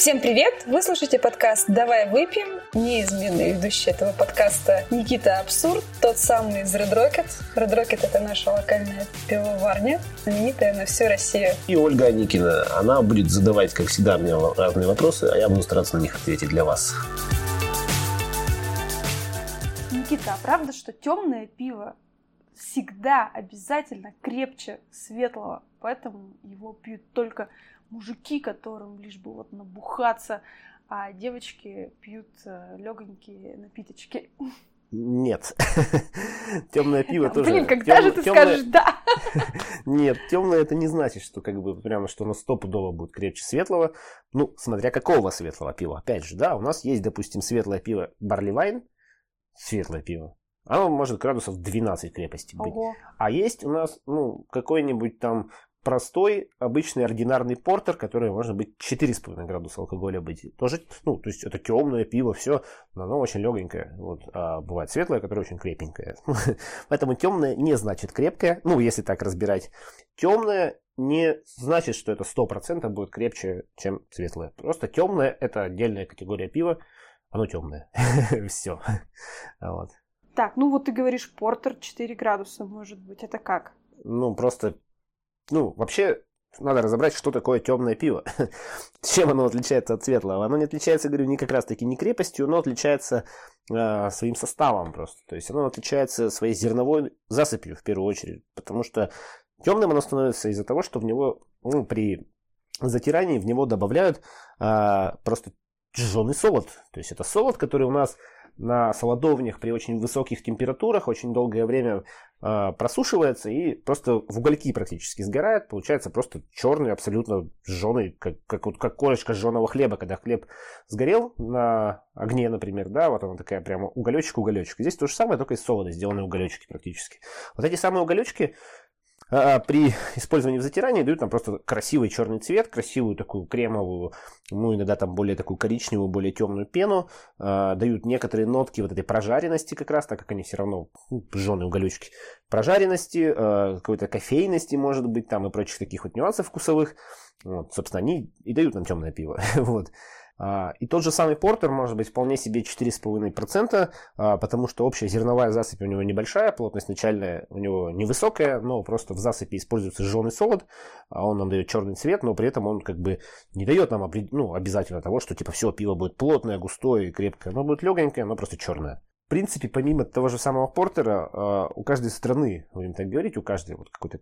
Всем привет! Вы слушаете подкаст «Давай выпьем». Неизменный ведущий этого подкаста Никита Абсурд, тот самый из Red Rocket. Red Rocket — это наша локальная пивоварня, знаменитая на всю Россию. И Ольга Аникина. Она будет задавать, как всегда, мне разные вопросы, а я буду стараться на них ответить для вас. Никита, а правда, что темное пиво всегда обязательно крепче светлого, поэтому его пьют только мужики, которым лишь бы вот набухаться, а девочки пьют э, легонькие напиточки. Нет. Темное пиво тоже. Блин, когда же ты скажешь да? Нет, темное это не значит, что как бы прямо что оно стопудово будет крепче светлого. Ну, смотря какого светлого пива. Опять же, да, у нас есть, допустим, светлое пиво Барли Вайн, светлое пиво. Оно может градусов 12 крепости быть. Ого. А есть у нас, ну, какой-нибудь там простой, обычный, ординарный портер, который может быть 4,5 градуса алкоголя быть. Тоже, ну, то есть это темное пиво, все, но оно очень легенькое. Вот. А бывает светлое, которое очень крепенькое. Поэтому темное не значит крепкое, ну, если так разбирать. Темное не значит, что это 100% будет крепче, чем светлое. Просто темное это отдельная категория пива, оно темное. все. Вот. Так, ну вот ты говоришь, портер 4 градуса может быть. Это как? Ну, просто ну, вообще, надо разобрать, что такое темное пиво. Чем оно отличается от светлого? Оно не отличается, говорю, ни как раз таки не крепостью, но отличается э, своим составом просто. То есть оно отличается своей зерновой засыпью в первую очередь. Потому что темным оно становится из-за того, что в него ну, при затирании в него добавляют э, просто жженый солод. То есть это солод, который у нас на солодовнях при очень высоких температурах очень долгое время э, просушивается и просто в угольки практически сгорает. Получается просто черный, абсолютно жженый, как, как, вот, как корочка жженого хлеба, когда хлеб сгорел на огне, например, да, вот она такая прямо уголечек-уголечек. Здесь то же самое, только из солода сделаны уголечки практически. Вот эти самые уголечки при использовании в затирании дают нам просто красивый черный цвет, красивую такую кремовую, ну иногда там более такую коричневую, более темную пену, э, дают некоторые нотки вот этой прожаренности как раз, так как они все равно ну, жженые уголечки, прожаренности, какой-то кофейности может быть там и прочих таких вот нюансов вкусовых. Вот, собственно, они и дают нам темное пиво. вот. А, и тот же самый портер может быть вполне себе 4,5%, а, потому что общая зерновая засыпь у него небольшая, плотность начальная у него невысокая, но просто в засыпи используется жженый солод, а он нам дает черный цвет, но при этом он как бы не дает нам ну, обязательно того, что типа все пиво будет плотное, густое и крепкое. Оно будет легонькое, но просто черное принципе, помимо того же самого портера, а, у каждой страны, будем так говорить, у каждой вот какой-то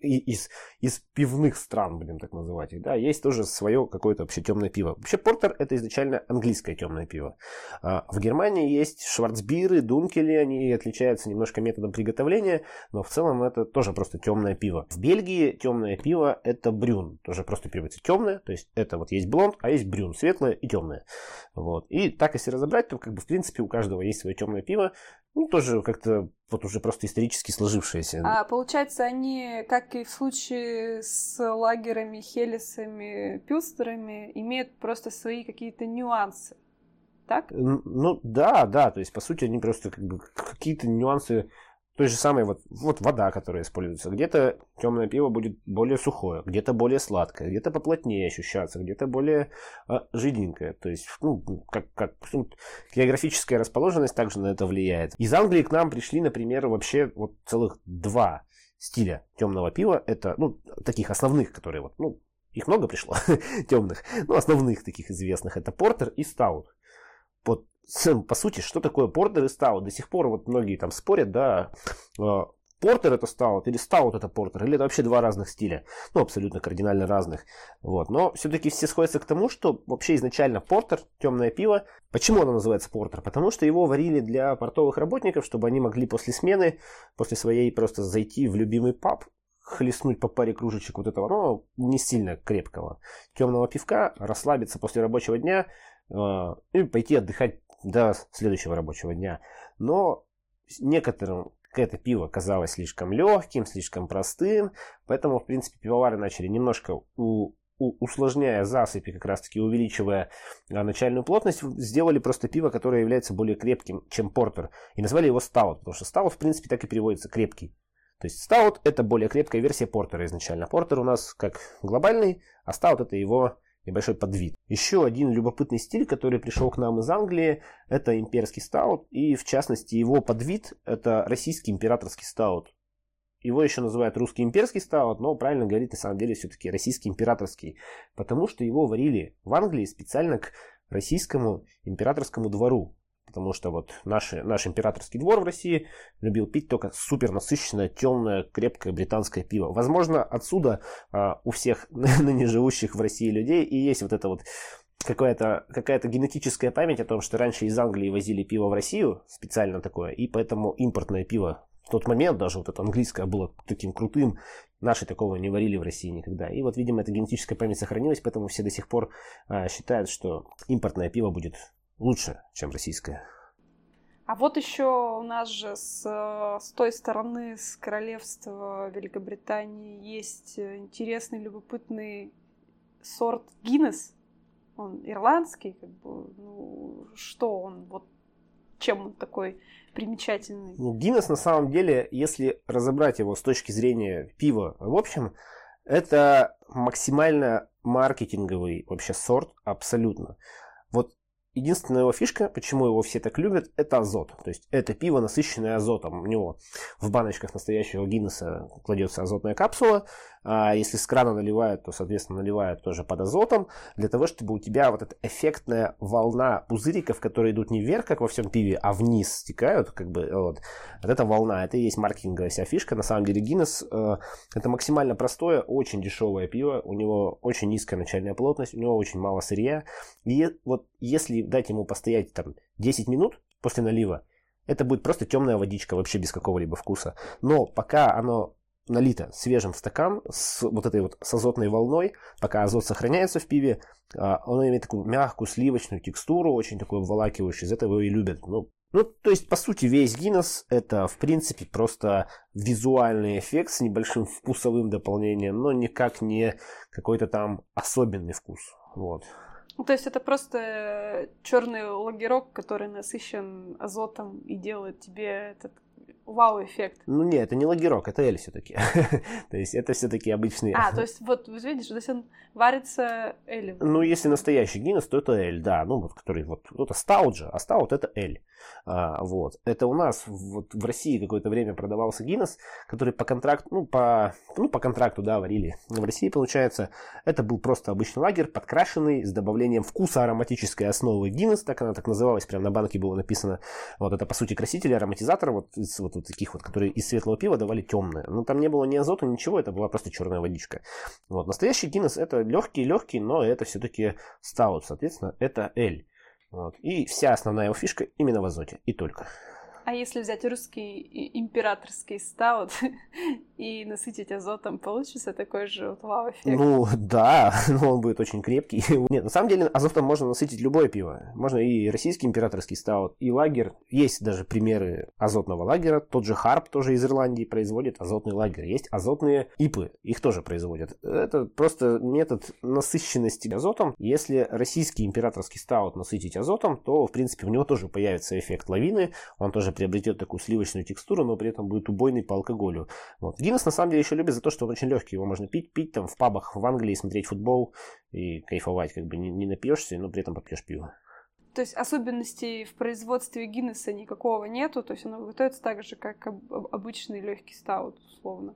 из, из пивных стран, будем так называть да, есть тоже свое какое-то вообще темное пиво. Вообще портер это изначально английское темное пиво. А, в Германии есть шварцбиры, дункели, они отличаются немножко методом приготовления, но в целом это тоже просто темное пиво. В Бельгии темное пиво это брюн, тоже просто переводится темное, то есть это вот есть блонд, а есть брюн, светлое и темное. Вот. И так, если разобрать, то как бы в принципе у каждого есть свое темное темное пиво, ну, тоже как-то вот уже просто исторически сложившееся. А получается, они, как и в случае с лагерами, хелисами, пюстерами, имеют просто свои какие-то нюансы, так? Ну, да, да, то есть, по сути, они просто как бы какие-то нюансы той же самой вот, вот вода, которая используется. Где-то темное пиво будет более сухое, где-то более сладкое, где-то поплотнее ощущаться, где-то более а, жиденькое. То есть, ну, как, как ну, географическая расположенность также на это влияет. Из Англии к нам пришли, например, вообще вот целых два стиля темного пива. Это, ну, таких основных, которые вот, ну, их много пришло, темных, ну, основных таких известных. Это портер и стаут. Вот по сути, что такое портер и стаут? До сих пор вот многие там спорят, да, а, портер это стаут или стаут это портер, или это вообще два разных стиля, ну, абсолютно кардинально разных, вот, но все-таки все сходятся к тому, что вообще изначально портер, темное пиво, почему оно называется портер? Потому что его варили для портовых работников, чтобы они могли после смены, после своей просто зайти в любимый паб, хлестнуть по паре кружечек вот этого, ну, не сильно крепкого темного пивка, расслабиться после рабочего дня э, и пойти отдыхать до следующего рабочего дня. Но некоторым это пиво казалось слишком легким, слишком простым, поэтому, в принципе, пивовары начали немножко у, усложняя засыпи, как раз таки увеличивая а, начальную плотность, сделали просто пиво, которое является более крепким, чем портер. И назвали его стаут, потому что стаут, в принципе, так и переводится крепкий. То есть стаут это более крепкая версия портера изначально. Портер у нас как глобальный, а стаут это его небольшой подвид. Еще один любопытный стиль, который пришел к нам из Англии, это имперский стаут. И в частности его подвид это российский императорский стаут. Его еще называют русский имперский стаут, но правильно говорить на самом деле все-таки российский императорский. Потому что его варили в Англии специально к российскому императорскому двору. Потому что вот наш, наш императорский двор в России любил пить только супер насыщенное, темное, крепкое британское пиво. Возможно, отсюда а, у всех ныне живущих в России людей и есть вот это вот какая-то какая генетическая память о том, что раньше из Англии возили пиво в Россию, специально такое, и поэтому импортное пиво в тот момент, даже вот это английское было таким крутым, наши такого не варили в России никогда. И вот, видимо, эта генетическая память сохранилась, поэтому все до сих пор а, считают, что импортное пиво будет лучше, чем российская. А вот еще у нас же с, с той стороны, с королевства Великобритании, есть интересный, любопытный сорт Гиннес. Он ирландский, как бы, ну, что он, вот чем он такой примечательный? Ну, Гиннес на самом деле, если разобрать его с точки зрения пива, в общем, это максимально маркетинговый вообще сорт, абсолютно. Вот Единственная его фишка, почему его все так любят, это азот. То есть это пиво, насыщенное азотом. У него в баночках настоящего Гиннесса кладется азотная капсула. А если с крана наливают, то, соответственно, наливают тоже под азотом, для того, чтобы у тебя вот эта эффектная волна пузыриков, которые идут не вверх, как во всем пиве, а вниз стекают, как бы, вот, вот эта волна, это и есть маркетинговая вся фишка. На самом деле Гиннес э, это максимально простое, очень дешевое пиво, у него очень низкая начальная плотность, у него очень мало сырья. И вот если дать ему постоять там 10 минут после налива, это будет просто темная водичка, вообще без какого-либо вкуса. Но пока оно налито свежим в стакан с вот этой вот с азотной волной, пока азот сохраняется в пиве, а, оно имеет такую мягкую сливочную текстуру, очень такой обволакивающий, из этого его и любят. Ну, ну, то есть, по сути, весь Гиннес это, в принципе, просто визуальный эффект с небольшим вкусовым дополнением, но никак не какой-то там особенный вкус. Вот. Ну, то есть это просто черный логерок, который насыщен азотом и делает тебе этот вау-эффект. Ну нет, это не лагерок, это эль все-таки. то есть это все-таки обычный... А, то есть вот, видишь, то есть он варится элем. Ну, если настоящий Гиннес, то это эль, да. Ну, вот, который вот, это стаут же, а стаут это эль. А, вот. Это у нас вот в России какое-то время продавался Гиннес, который по контракту, ну, по, ну, по контракту, да, варили. В России, получается, это был просто обычный лагерь, подкрашенный, с добавлением вкуса ароматической основы Гиннес, так она так называлась, прямо на банке было написано. Вот это, по сути, краситель, ароматизатор, вот, вот, вот таких вот, которые из светлого пива давали темное. Ну, там не было ни азота, ничего, это была просто черная водичка. Вот. Настоящий Гиннес это легкий-легкий, но это все-таки стаут, соответственно, это L. Вот. И вся основная его фишка именно в азоте, и только. А если взять русский императорский стаут и насытить азотом, получится такой же вот вау-эффект? Ну, да, но он будет очень крепкий. Нет, на самом деле азотом можно насытить любое пиво. Можно и российский императорский стаут, и лагер. Есть даже примеры азотного лагера. Тот же Харп тоже из Ирландии производит азотный лагерь. Есть азотные ипы, их тоже производят. Это просто метод насыщенности азотом. Если российский императорский стаут насытить азотом, то, в принципе, у него тоже появится эффект лавины. Он тоже приобретет такую сливочную текстуру, но при этом будет убойный по алкоголю. Вот. Гиннес на самом деле еще любит за то, что он очень легкий. Его можно пить, пить там в пабах в Англии, смотреть футбол и кайфовать. Как бы не, не напьешься, но при этом попьешь пиво. То есть особенностей в производстве Гиннеса никакого нету, то есть оно готовится так же, как обычный легкий стаут, условно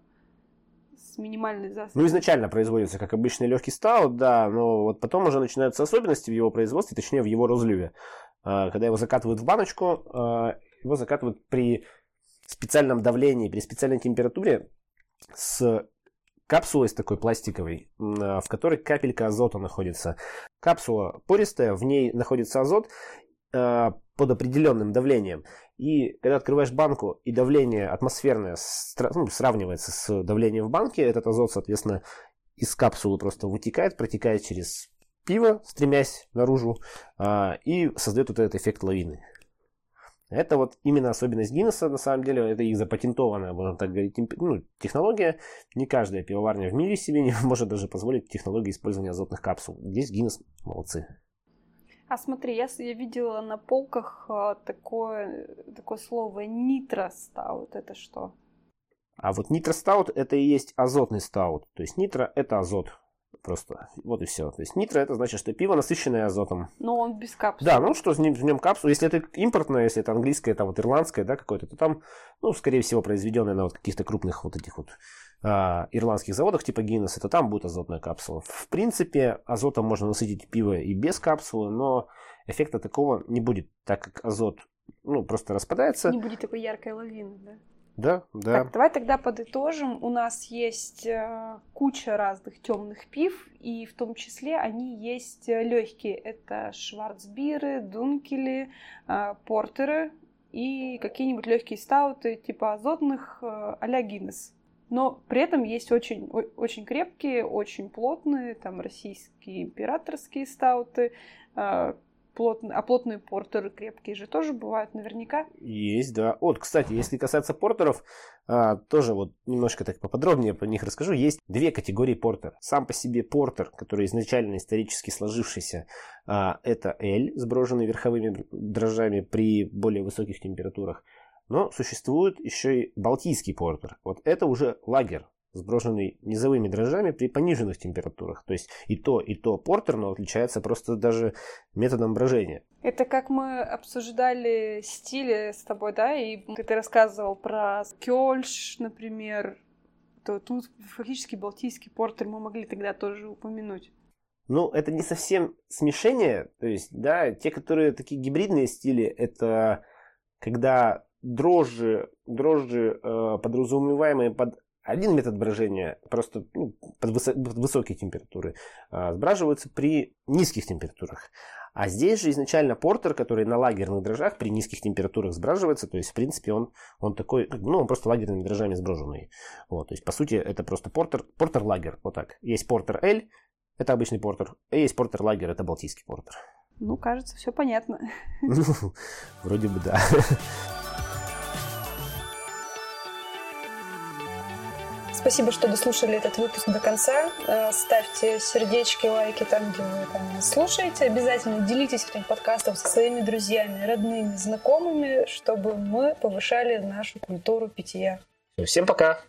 с минимальной засадой. Ну, изначально производится как обычный легкий стаут, да, но вот потом уже начинаются особенности в его производстве, точнее в его разливе. А, когда его закатывают в баночку, а, его закатывают при специальном давлении, при специальной температуре с капсулой с такой пластиковой, а, в которой капелька азота находится. Капсула пористая, в ней находится азот э, под определенным давлением. И когда открываешь банку, и давление атмосферное ну, сравнивается с давлением в банке, этот азот, соответственно, из капсулы просто вытекает, протекает через пиво, стремясь наружу, э, и создает вот этот эффект лавины. Это вот именно особенность Гиннесса, на самом деле, это их запатентованная, можно так говорить, ну, технология. Не каждая пивоварня в мире себе не может даже позволить технологию использования азотных капсул. Здесь Гиннес молодцы. А смотри, я, я видела на полках а, такое, такое слово нитростаут. Это что? А вот нитростаут это и есть азотный стаут. То есть нитро это азот. Просто. Вот и все. То есть нитро это значит, что пиво насыщенное азотом. Но он без капсулы. Да, ну что в нем, в нем капсула. Если это импортное, если это английское, там вот ирландское, да, какое-то, то там, ну, скорее всего, произведенное на вот каких-то крупных вот этих вот а, ирландских заводах типа Гиннес, это там будет азотная капсула. В принципе, азотом можно насытить пиво и без капсулы, но эффекта такого не будет, так как азот ну, просто распадается. Не будет такой яркой лавины, да? Да, да. Так, давай тогда подытожим. У нас есть э, куча разных темных пив, и в том числе они есть э, легкие. Это шварцбиры, дункели, э, портеры и какие-нибудь легкие стауты типа азотных а-ля Гиннес. Но при этом есть очень, очень крепкие, очень плотные, там российские императорские стауты, плотные, а плотные портеры крепкие же тоже бывают наверняка. Есть, да. Вот, кстати, если касаться портеров, а, тоже вот немножко так поподробнее про них расскажу. Есть две категории портер. Сам по себе портер, который изначально исторически сложившийся, а, это L, сброженный верховыми дрожжами при более высоких температурах. Но существует еще и балтийский портер. Вот это уже лагер, сброшенный низовыми дрожжами при пониженных температурах. То есть и то, и то портер, но отличается просто даже методом брожения. Это как мы обсуждали стили с тобой, да, и ты рассказывал про кёльш, например, то тут фактически балтийский портер мы могли тогда тоже упомянуть. Ну, это не совсем смешение, то есть, да, те, которые такие гибридные стили, это когда дрожжи, дрожжи э, подразумеваемые под один метод брожения просто ну, под, высо- под высокие температуры а, сбраживаются при низких температурах. А здесь же изначально портер, который на лагерных дрожжах при низких температурах сбраживается, то есть в принципе он, он такой, ну он просто лагерными дрожжами сброженный. Вот, то есть по сути это просто портер, портер лагер, вот так. Есть портер L, это обычный портер, и есть портер лагер, это балтийский портер. Ну, кажется, все понятно. Ну, вроде бы да. Спасибо, что дослушали этот выпуск до конца. Э, ставьте сердечки, лайки там, где вы там слушаете. Обязательно делитесь этим подкастом со своими друзьями, родными, знакомыми, чтобы мы повышали нашу культуру питья. Всем пока!